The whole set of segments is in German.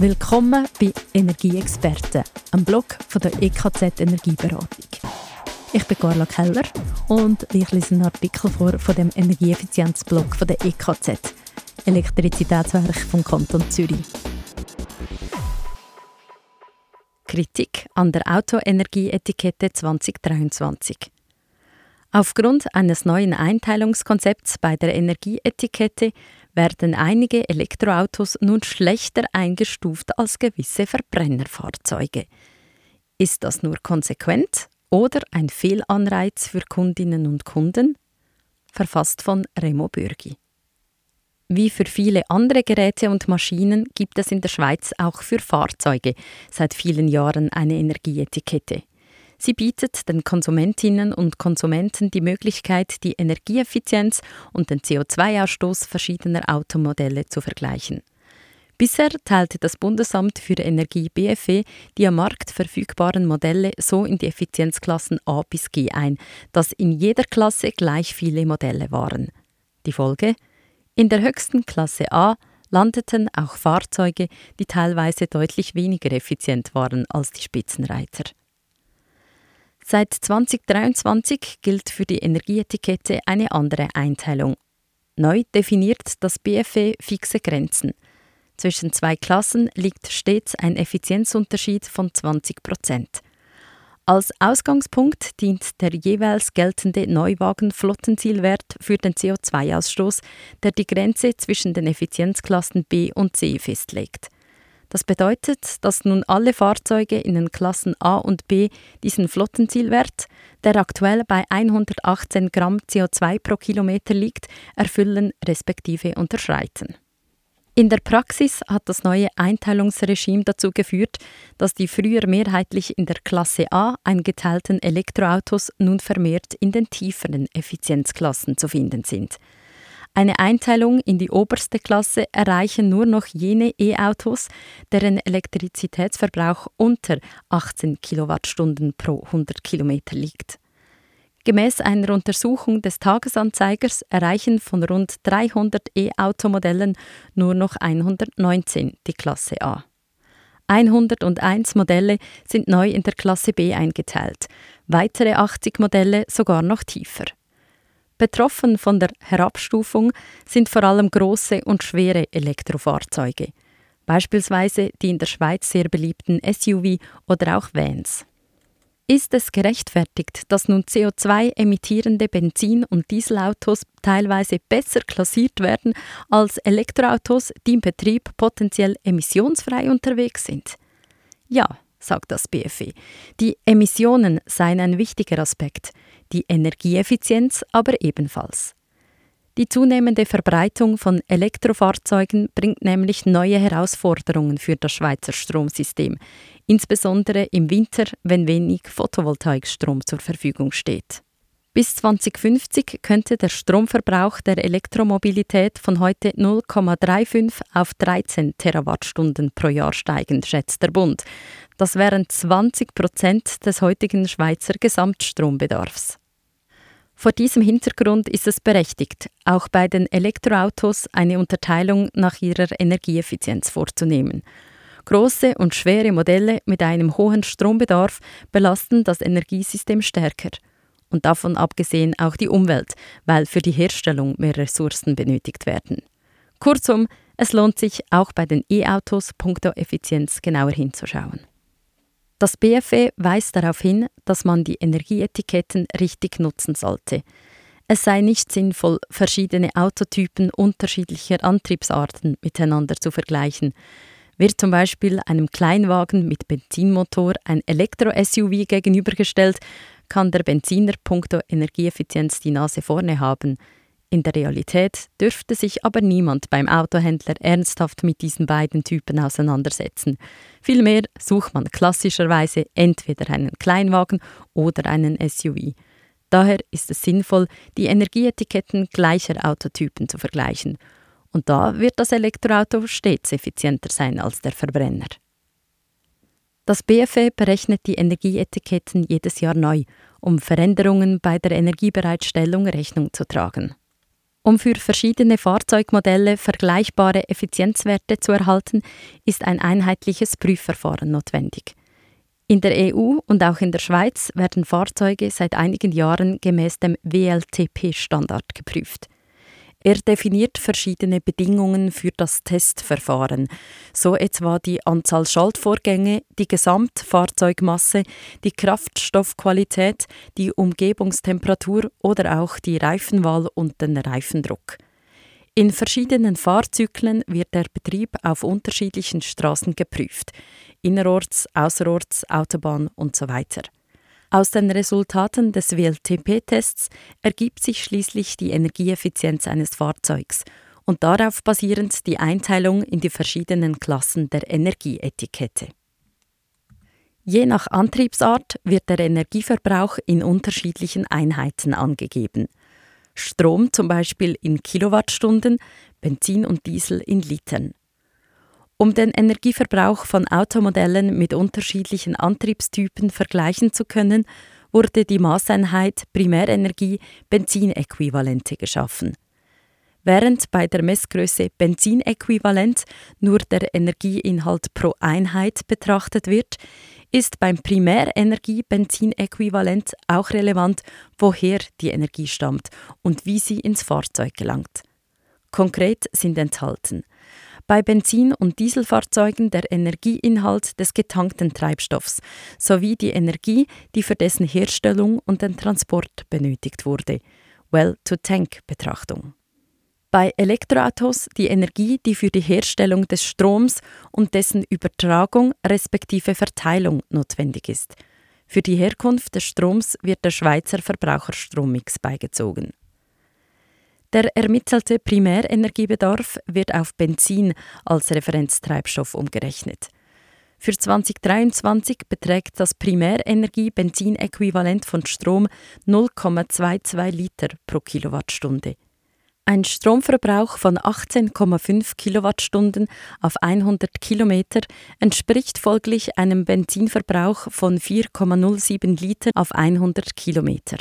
Willkommen bei Energieexperten, einem Blog von der EKZ Energieberatung. Ich bin Carla Keller und ich lese einen Artikel vor von dem Energieeffizienzblog von der EKZ, Elektrizitätswerk vom Kanton Zürich. Kritik an der Autoenergieetikette 2023. Aufgrund eines neuen Einteilungskonzepts bei der Energieetikette werden einige Elektroautos nun schlechter eingestuft als gewisse Verbrennerfahrzeuge. Ist das nur konsequent oder ein Fehlanreiz für Kundinnen und Kunden? Verfasst von Remo Bürgi. Wie für viele andere Geräte und Maschinen gibt es in der Schweiz auch für Fahrzeuge seit vielen Jahren eine Energieetikette. Sie bietet den Konsumentinnen und Konsumenten die Möglichkeit, die Energieeffizienz und den CO2-Ausstoß verschiedener Automodelle zu vergleichen. Bisher teilte das Bundesamt für Energie BFE die am Markt verfügbaren Modelle so in die Effizienzklassen A bis G ein, dass in jeder Klasse gleich viele Modelle waren. Die Folge? In der höchsten Klasse A landeten auch Fahrzeuge, die teilweise deutlich weniger effizient waren als die Spitzenreiter. Seit 2023 gilt für die Energieetikette eine andere Einteilung. Neu definiert das BFE fixe Grenzen. Zwischen zwei Klassen liegt stets ein Effizienzunterschied von 20 Prozent. Als Ausgangspunkt dient der jeweils geltende Neuwagenflottenzielwert für den CO2-Ausstoß, der die Grenze zwischen den Effizienzklassen B und C festlegt. Das bedeutet, dass nun alle Fahrzeuge in den Klassen A und B diesen Flottenzielwert, der aktuell bei 118 Gramm CO2 pro Kilometer liegt, erfüllen respektive unterschreiten. In der Praxis hat das neue Einteilungsregime dazu geführt, dass die früher mehrheitlich in der Klasse A eingeteilten Elektroautos nun vermehrt in den tieferen Effizienzklassen zu finden sind. Eine Einteilung in die oberste Klasse erreichen nur noch jene E-Autos, deren Elektrizitätsverbrauch unter 18 Kilowattstunden pro 100 Kilometer liegt. Gemäß einer Untersuchung des Tagesanzeigers erreichen von rund 300 E-Automodellen nur noch 119 die Klasse A. 101 Modelle sind neu in der Klasse B eingeteilt, weitere 80 Modelle sogar noch tiefer. Betroffen von der Herabstufung sind vor allem große und schwere Elektrofahrzeuge, beispielsweise die in der Schweiz sehr beliebten SUV oder auch Vans. Ist es gerechtfertigt, dass nun CO2-emittierende Benzin- und Dieselautos teilweise besser klassiert werden als Elektroautos, die im Betrieb potenziell emissionsfrei unterwegs sind? Ja, sagt das BFE. Die Emissionen seien ein wichtiger Aspekt die Energieeffizienz aber ebenfalls. Die zunehmende Verbreitung von Elektrofahrzeugen bringt nämlich neue Herausforderungen für das Schweizer Stromsystem, insbesondere im Winter, wenn wenig Photovoltaikstrom zur Verfügung steht. Bis 2050 könnte der Stromverbrauch der Elektromobilität von heute 0,35 auf 13 Terawattstunden pro Jahr steigen, schätzt der Bund. Das wären 20 Prozent des heutigen Schweizer Gesamtstrombedarfs. Vor diesem Hintergrund ist es berechtigt, auch bei den Elektroautos eine Unterteilung nach ihrer Energieeffizienz vorzunehmen. Große und schwere Modelle mit einem hohen Strombedarf belasten das Energiesystem stärker – und davon abgesehen auch die Umwelt, weil für die Herstellung mehr Ressourcen benötigt werden. Kurzum, es lohnt sich auch bei den E-Autos punkto Effizienz genauer hinzuschauen. Das BFE weist darauf hin, dass man die Energieetiketten richtig nutzen sollte. Es sei nicht sinnvoll, verschiedene Autotypen unterschiedlicher Antriebsarten miteinander zu vergleichen. Wird zum Beispiel einem Kleinwagen mit Benzinmotor ein Elektro-SUV gegenübergestellt, kann der Benziner punkto Energieeffizienz die Nase vorne haben. In der Realität dürfte sich aber niemand beim Autohändler ernsthaft mit diesen beiden Typen auseinandersetzen. Vielmehr sucht man klassischerweise entweder einen Kleinwagen oder einen SUV. Daher ist es sinnvoll, die Energieetiketten gleicher Autotypen zu vergleichen. Und da wird das Elektroauto stets effizienter sein als der Verbrenner. Das BFE berechnet die Energieetiketten jedes Jahr neu, um Veränderungen bei der Energiebereitstellung Rechnung zu tragen. Um für verschiedene Fahrzeugmodelle vergleichbare Effizienzwerte zu erhalten, ist ein einheitliches Prüfverfahren notwendig. In der EU und auch in der Schweiz werden Fahrzeuge seit einigen Jahren gemäß dem WLTP-Standard geprüft. Er definiert verschiedene Bedingungen für das Testverfahren, so etwa die Anzahl Schaltvorgänge, die Gesamtfahrzeugmasse, die Kraftstoffqualität, die Umgebungstemperatur oder auch die Reifenwahl und den Reifendruck. In verschiedenen Fahrzyklen wird der Betrieb auf unterschiedlichen Straßen geprüft, innerorts, außerorts, Autobahn usw. So aus den Resultaten des WLTP-Tests ergibt sich schließlich die Energieeffizienz eines Fahrzeugs und darauf basierend die Einteilung in die verschiedenen Klassen der Energieetikette. Je nach Antriebsart wird der Energieverbrauch in unterschiedlichen Einheiten angegeben. Strom zum Beispiel in Kilowattstunden, Benzin und Diesel in Litern. Um den Energieverbrauch von Automodellen mit unterschiedlichen Antriebstypen vergleichen zu können, wurde die Maßeinheit Primärenergie Benzinäquivalente geschaffen. Während bei der Messgröße Benzinäquivalent nur der Energieinhalt pro Einheit betrachtet wird, ist beim Primärenergie Benzinäquivalent auch relevant, woher die Energie stammt und wie sie ins Fahrzeug gelangt. Konkret sind enthalten bei Benzin- und Dieselfahrzeugen der Energieinhalt des getankten Treibstoffs sowie die Energie, die für dessen Herstellung und den Transport benötigt wurde. Well-to-Tank-Betrachtung. Bei Elektroautos die Energie, die für die Herstellung des Stroms und dessen Übertragung respektive Verteilung notwendig ist. Für die Herkunft des Stroms wird der Schweizer Verbraucherstrommix beigezogen. Der ermittelte Primärenergiebedarf wird auf Benzin als Referenztreibstoff umgerechnet. Für 2023 beträgt das Primärenergie-Benzinäquivalent von Strom 0,22 Liter pro Kilowattstunde. Ein Stromverbrauch von 18,5 Kilowattstunden auf 100 Kilometer entspricht folglich einem Benzinverbrauch von 4,07 Liter auf 100 Kilometer.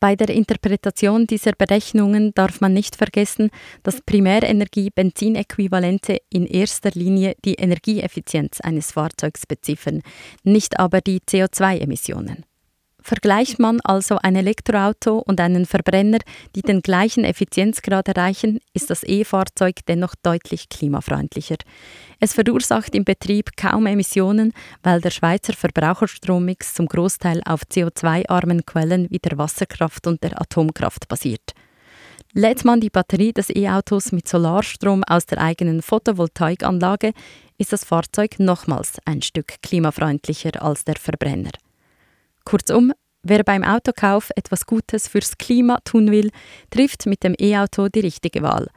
Bei der Interpretation dieser Berechnungen darf man nicht vergessen, dass Primärenergie-Benzinäquivalente in erster Linie die Energieeffizienz eines Fahrzeugs beziffern, nicht aber die CO2-Emissionen. Vergleicht man also ein Elektroauto und einen Verbrenner, die den gleichen Effizienzgrad erreichen, ist das E-Fahrzeug dennoch deutlich klimafreundlicher. Es verursacht im Betrieb kaum Emissionen, weil der Schweizer Verbraucherstrommix zum Großteil auf CO2-armen Quellen wie der Wasserkraft und der Atomkraft basiert. Lädt man die Batterie des E-Autos mit Solarstrom aus der eigenen Photovoltaikanlage, ist das Fahrzeug nochmals ein Stück klimafreundlicher als der Verbrenner. Kurzum, wer beim Autokauf etwas Gutes fürs Klima tun will, trifft mit dem E-Auto die richtige Wahl.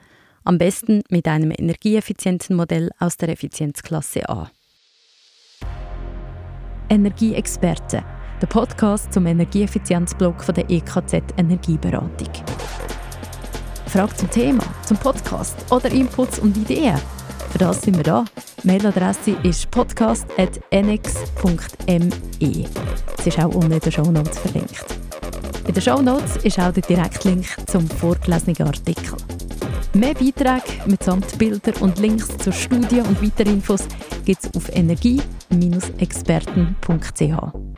Am besten mit einem energieeffizienten Modell aus der Effizienzklasse A. Energieexperte, der Podcast zum Energieeffizienzblock von der EKZ Energieberatung. Frage zum Thema, zum Podcast oder Inputs und Ideen? Für das sind wir da. Mailadresse ist podcast.nx.me. Es ist auch unten in den Shownotes verlinkt. In den Shownotes ist auch der Direktlink zum vorgelesenen Artikel. Mehr Beiträge mitsamt Bilder und Links zur Studie und weitere Infos gibt es auf energie-experten.ch.